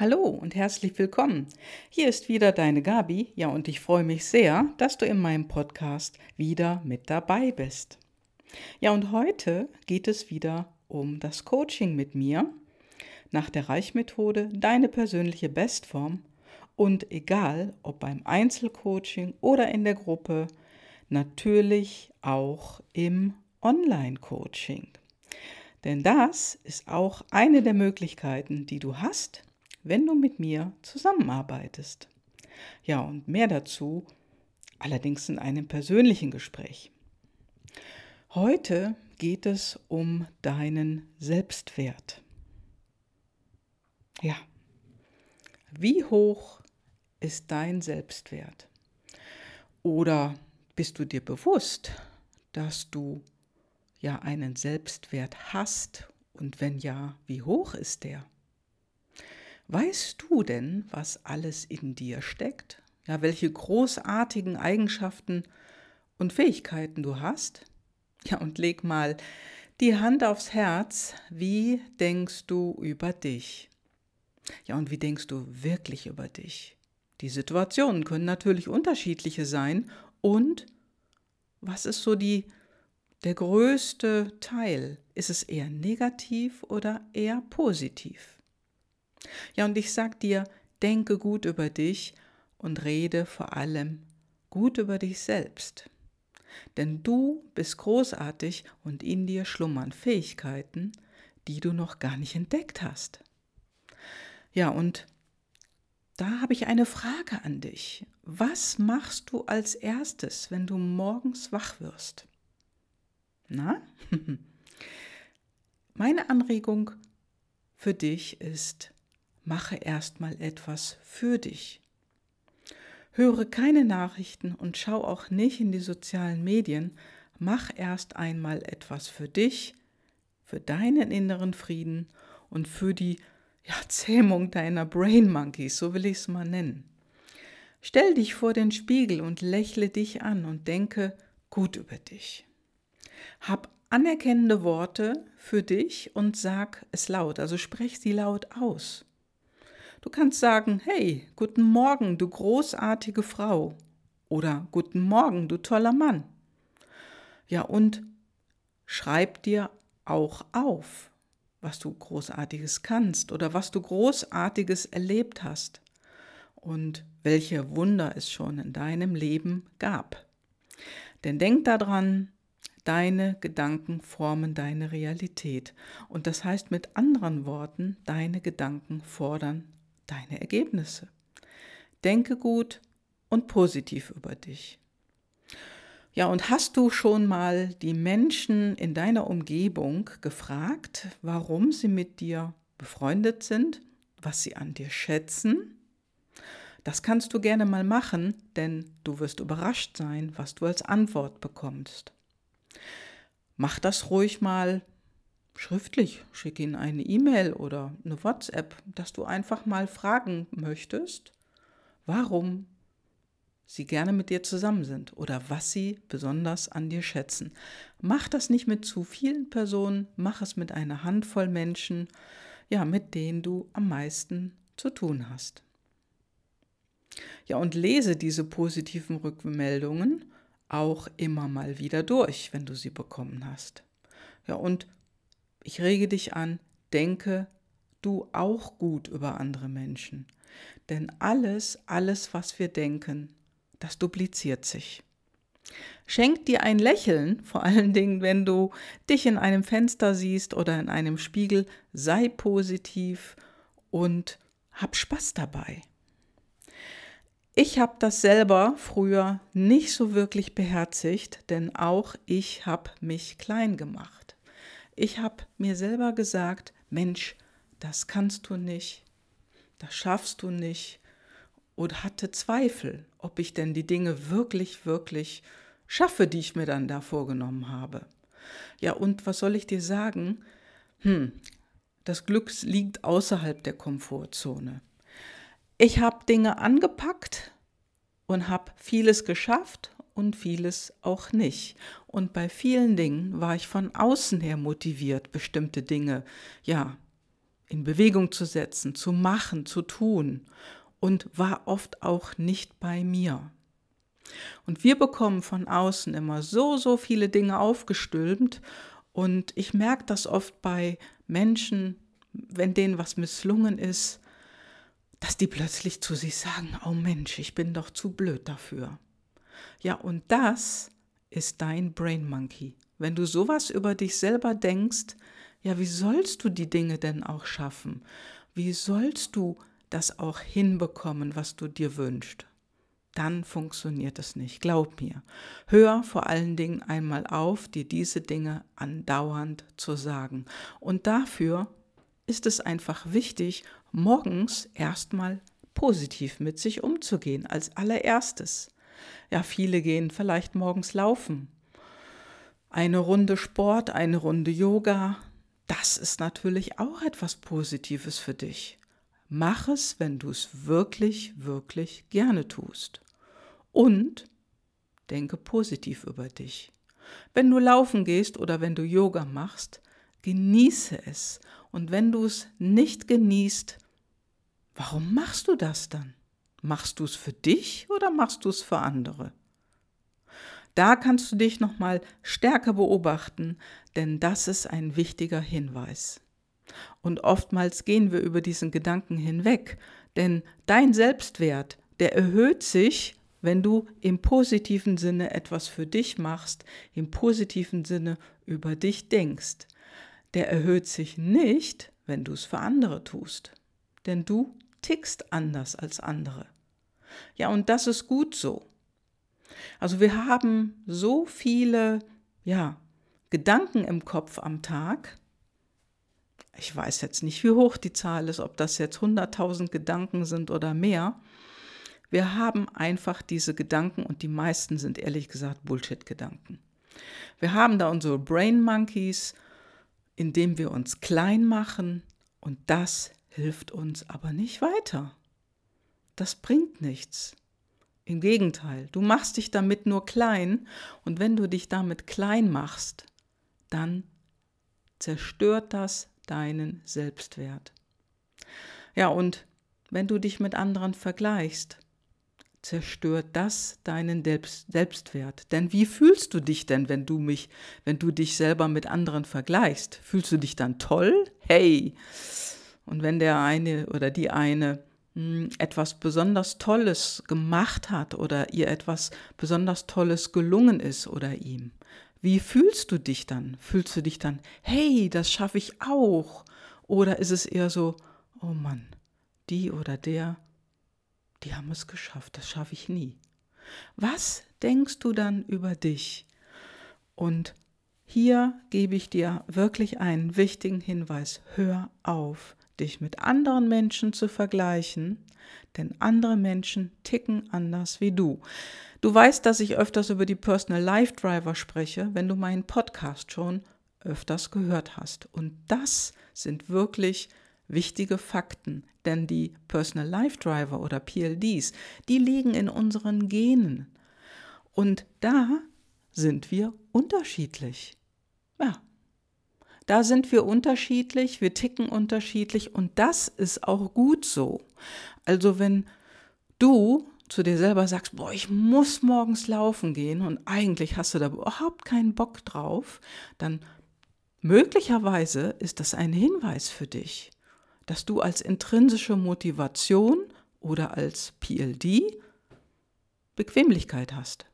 Hallo und herzlich willkommen. Hier ist wieder deine Gabi. Ja, und ich freue mich sehr, dass du in meinem Podcast wieder mit dabei bist. Ja, und heute geht es wieder um das Coaching mit mir nach der Reichmethode, deine persönliche Bestform und egal ob beim Einzelcoaching oder in der Gruppe, natürlich auch im Online-Coaching. Denn das ist auch eine der Möglichkeiten, die du hast, wenn du mit mir zusammenarbeitest. Ja, und mehr dazu allerdings in einem persönlichen Gespräch. Heute geht es um deinen Selbstwert. Ja, wie hoch ist dein Selbstwert? Oder bist du dir bewusst, dass du ja einen Selbstwert hast und wenn ja, wie hoch ist der? Weißt du denn, was alles in dir steckt? Ja, welche großartigen Eigenschaften und Fähigkeiten du hast? Ja, und leg mal die Hand aufs Herz. Wie denkst du über dich? Ja, und wie denkst du wirklich über dich? Die Situationen können natürlich unterschiedliche sein. Und was ist so die, der größte Teil? Ist es eher negativ oder eher positiv? Ja, und ich sag dir, denke gut über dich und rede vor allem gut über dich selbst. Denn du bist großartig und in dir schlummern Fähigkeiten, die du noch gar nicht entdeckt hast. Ja, und da habe ich eine Frage an dich. Was machst du als erstes, wenn du morgens wach wirst? Na? Meine Anregung für dich ist, mache erstmal etwas für dich. Höre keine Nachrichten und schau auch nicht in die sozialen Medien. Mach erst einmal etwas für dich, für deinen inneren Frieden und für die ja, Zähmung deiner Brain Monkeys, so will ich es mal nennen. Stell dich vor den Spiegel und lächle dich an und denke gut über dich. Hab anerkennende Worte für dich und sag es laut, also sprech sie laut aus. Du kannst sagen, hey, guten Morgen, du großartige Frau. Oder guten Morgen, du toller Mann. Ja, und schreib dir auch auf, was du großartiges kannst oder was du großartiges erlebt hast und welche Wunder es schon in deinem Leben gab. Denn denk daran, deine Gedanken formen deine Realität. Und das heißt mit anderen Worten, deine Gedanken fordern deine Ergebnisse. Denke gut und positiv über dich. Ja, und hast du schon mal die Menschen in deiner Umgebung gefragt, warum sie mit dir befreundet sind, was sie an dir schätzen? Das kannst du gerne mal machen, denn du wirst überrascht sein, was du als Antwort bekommst. Mach das ruhig mal schriftlich, schick ihnen eine E-Mail oder eine WhatsApp, dass du einfach mal fragen möchtest, warum sie gerne mit dir zusammen sind oder was sie besonders an dir schätzen. Mach das nicht mit zu vielen Personen, mach es mit einer Handvoll Menschen, ja, mit denen du am meisten zu tun hast. Ja, und lese diese positiven Rückmeldungen auch immer mal wieder durch, wenn du sie bekommen hast. Ja, und ich rege dich an, denke du auch gut über andere Menschen. Denn alles, alles, was wir denken, das dupliziert sich. Schenk dir ein Lächeln, vor allen Dingen, wenn du dich in einem Fenster siehst oder in einem Spiegel, sei positiv und hab Spaß dabei. Ich habe das selber früher nicht so wirklich beherzigt, denn auch ich habe mich klein gemacht. Ich habe mir selber gesagt, Mensch, das kannst du nicht, das schaffst du nicht und hatte Zweifel, ob ich denn die Dinge wirklich, wirklich schaffe, die ich mir dann da vorgenommen habe. Ja, und was soll ich dir sagen? Hm, das Glück liegt außerhalb der Komfortzone. Ich habe Dinge angepackt und habe vieles geschafft und vieles auch nicht. Und bei vielen Dingen war ich von außen her motiviert, bestimmte Dinge, ja, in Bewegung zu setzen, zu machen, zu tun und war oft auch nicht bei mir. Und wir bekommen von außen immer so, so viele Dinge aufgestülpt und ich merke das oft bei Menschen, wenn denen was misslungen ist, dass die plötzlich zu sich sagen, oh Mensch, ich bin doch zu blöd dafür. Ja, und das ist dein Brain Monkey. Wenn du sowas über dich selber denkst, ja, wie sollst du die Dinge denn auch schaffen? Wie sollst du das auch hinbekommen, was du dir wünschst? Dann funktioniert es nicht, glaub mir. Hör vor allen Dingen einmal auf, dir diese Dinge andauernd zu sagen. Und dafür ist es einfach wichtig, morgens erstmal positiv mit sich umzugehen, als allererstes. Ja, viele gehen vielleicht morgens laufen. Eine Runde Sport, eine Runde Yoga, das ist natürlich auch etwas Positives für dich. Mach es, wenn du es wirklich, wirklich gerne tust. Und denke positiv über dich. Wenn du laufen gehst oder wenn du Yoga machst, genieße es. Und wenn du es nicht genießt, warum machst du das dann? Machst du es für dich oder machst du es für andere? Da kannst du dich noch mal stärker beobachten, denn das ist ein wichtiger Hinweis. Und oftmals gehen wir über diesen Gedanken hinweg, denn dein Selbstwert, der erhöht sich, wenn du im positiven Sinne etwas für dich machst, im positiven Sinne über dich denkst. Der erhöht sich nicht, wenn du es für andere tust, denn du tickst anders als andere. Ja, und das ist gut so. Also wir haben so viele, ja, Gedanken im Kopf am Tag. Ich weiß jetzt nicht, wie hoch die Zahl ist, ob das jetzt 100.000 Gedanken sind oder mehr. Wir haben einfach diese Gedanken und die meisten sind ehrlich gesagt Bullshit-Gedanken. Wir haben da unsere Brain Monkeys, indem wir uns klein machen und das hilft uns aber nicht weiter. Das bringt nichts. Im Gegenteil, du machst dich damit nur klein und wenn du dich damit klein machst, dann zerstört das deinen Selbstwert. Ja, und wenn du dich mit anderen vergleichst, zerstört das deinen Selbstwert. Denn wie fühlst du dich denn, wenn du mich, wenn du dich selber mit anderen vergleichst? Fühlst du dich dann toll? Hey! Und wenn der eine oder die eine hm, etwas besonders Tolles gemacht hat oder ihr etwas besonders Tolles gelungen ist oder ihm, wie fühlst du dich dann? Fühlst du dich dann, hey, das schaffe ich auch? Oder ist es eher so, oh Mann, die oder der die haben es geschafft, das schaffe ich nie. Was denkst du dann über dich? Und hier gebe ich dir wirklich einen wichtigen Hinweis. Hör auf, dich mit anderen Menschen zu vergleichen, denn andere Menschen ticken anders wie du. Du weißt, dass ich öfters über die Personal Life Driver spreche, wenn du meinen Podcast schon öfters gehört hast. Und das sind wirklich wichtige Fakten, denn die Personal Life Driver oder PLDs, die liegen in unseren Genen. Und da sind wir unterschiedlich. Ja, da sind wir unterschiedlich, wir ticken unterschiedlich und das ist auch gut so. Also wenn du zu dir selber sagst, boah, ich muss morgens laufen gehen und eigentlich hast du da überhaupt keinen Bock drauf, dann möglicherweise ist das ein Hinweis für dich dass du als intrinsische Motivation oder als PLD Bequemlichkeit hast.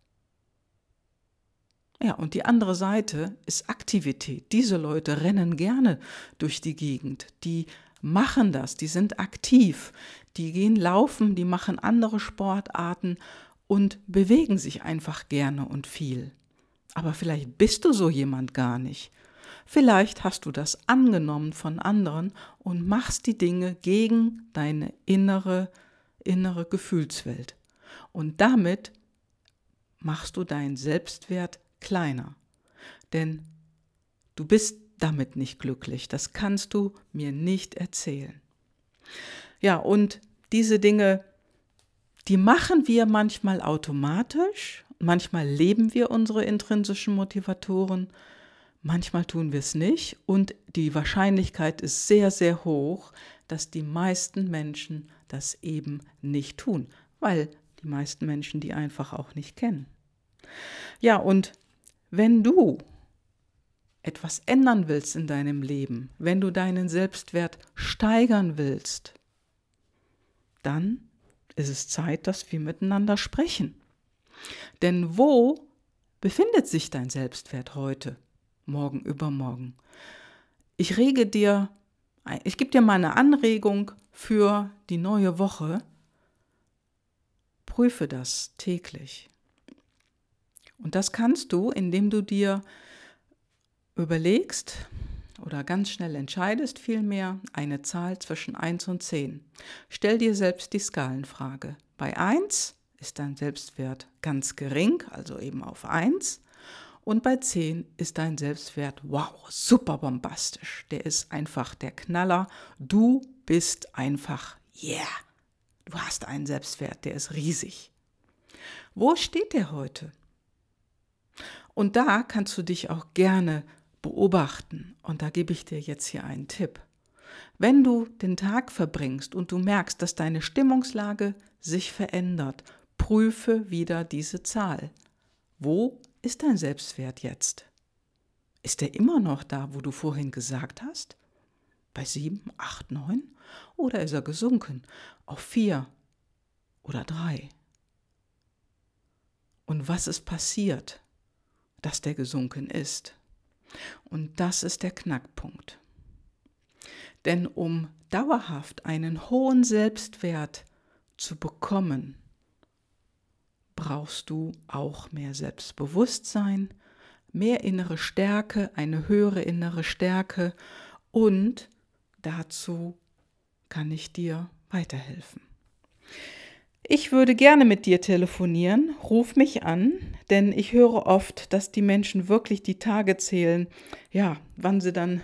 Ja, und die andere Seite ist Aktivität. Diese Leute rennen gerne durch die Gegend. Die machen das, die sind aktiv, die gehen laufen, die machen andere Sportarten und bewegen sich einfach gerne und viel. Aber vielleicht bist du so jemand gar nicht. Vielleicht hast du das angenommen von anderen und machst die Dinge gegen deine innere, innere Gefühlswelt. Und damit machst du deinen Selbstwert kleiner. Denn du bist damit nicht glücklich. Das kannst du mir nicht erzählen. Ja, und diese Dinge, die machen wir manchmal automatisch. Manchmal leben wir unsere intrinsischen Motivatoren Manchmal tun wir es nicht und die Wahrscheinlichkeit ist sehr, sehr hoch, dass die meisten Menschen das eben nicht tun, weil die meisten Menschen die einfach auch nicht kennen. Ja, und wenn du etwas ändern willst in deinem Leben, wenn du deinen Selbstwert steigern willst, dann ist es Zeit, dass wir miteinander sprechen. Denn wo befindet sich dein Selbstwert heute, morgen, übermorgen? Ich rege dir, ich gebe dir mal eine Anregung für die neue Woche. Prüfe das täglich. Und das kannst du, indem du dir überlegst oder ganz schnell entscheidest vielmehr eine Zahl zwischen 1 und 10. Stell dir selbst die Skalenfrage. Bei 1 ist dein Selbstwert ganz gering, also eben auf 1. Und bei 10 ist dein Selbstwert, wow, super bombastisch. Der ist einfach der Knaller. Du bist einfach, yeah. Du hast einen Selbstwert, der ist riesig. Wo steht der heute? Und da kannst du dich auch gerne beobachten. Und da gebe ich dir jetzt hier einen Tipp. Wenn du den Tag verbringst und du merkst, dass deine Stimmungslage sich verändert, prüfe wieder diese Zahl. Wo ist dein Selbstwert jetzt? Ist er immer noch da, wo du vorhin gesagt hast? Bei sieben, acht, neun? Oder ist er gesunken auf vier oder drei? Und was ist passiert, dass der gesunken ist? Und das ist der Knackpunkt. Denn um dauerhaft einen hohen Selbstwert zu bekommen, brauchst du auch mehr Selbstbewusstsein, mehr innere Stärke, eine höhere innere Stärke und dazu kann ich dir weiterhelfen. Ich würde gerne mit dir telefonieren. Ruf mich an, denn ich höre oft, dass die Menschen wirklich die Tage zählen, ja, wann sie dann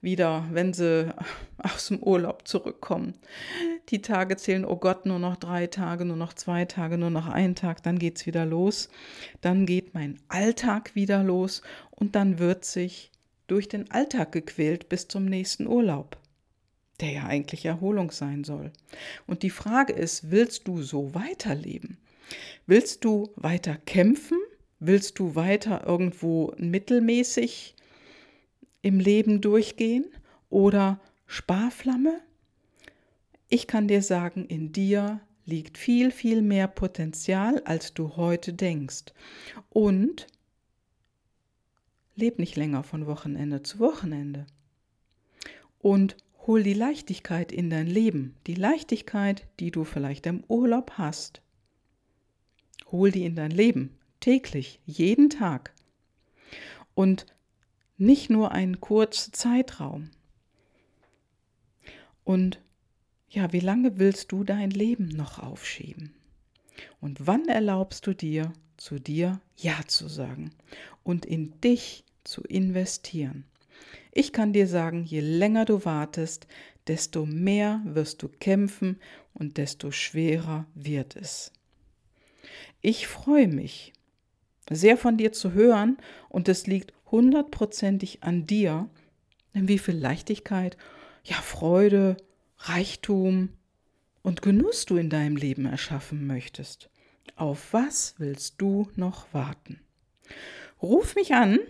wieder, wenn sie aus dem Urlaub zurückkommen. Die Tage zählen, oh Gott, nur noch drei Tage, nur noch zwei Tage, nur noch ein Tag, dann geht's wieder los. Dann geht mein Alltag wieder los und dann wird sich durch den Alltag gequält bis zum nächsten Urlaub der ja eigentlich Erholung sein soll. Und die Frage ist, willst du so weiterleben? Willst du weiter kämpfen? Willst du weiter irgendwo mittelmäßig im Leben durchgehen oder Sparflamme? Ich kann dir sagen, in dir liegt viel, viel mehr Potenzial, als du heute denkst. Und leb nicht länger von Wochenende zu Wochenende. Und Hol die Leichtigkeit in dein Leben, die Leichtigkeit, die du vielleicht im Urlaub hast. Hol die in dein Leben, täglich, jeden Tag. Und nicht nur einen kurzen Zeitraum. Und ja, wie lange willst du dein Leben noch aufschieben? Und wann erlaubst du dir, zu dir Ja zu sagen und in dich zu investieren? Ich kann dir sagen, je länger du wartest, desto mehr wirst du kämpfen und desto schwerer wird es. Ich freue mich sehr von dir zu hören und es liegt hundertprozentig an dir, wie viel Leichtigkeit, ja Freude, Reichtum und Genuss du in deinem Leben erschaffen möchtest. Auf was willst du noch warten? Ruf mich an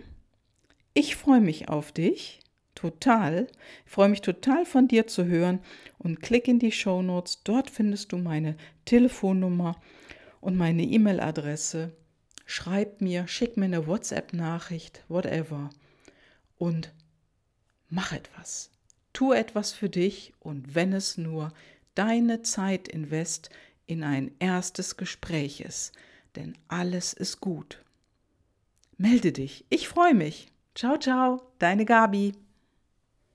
ich freue mich auf dich, total. Ich freue mich total von dir zu hören und klick in die Show Notes. Dort findest du meine Telefonnummer und meine E-Mail-Adresse. Schreib mir, schick mir eine WhatsApp-Nachricht, whatever. Und mach etwas. Tu etwas für dich und wenn es nur deine Zeit invest in ein erstes Gespräch ist, denn alles ist gut. Melde dich, ich freue mich. Ciao, ciao, deine Gabi.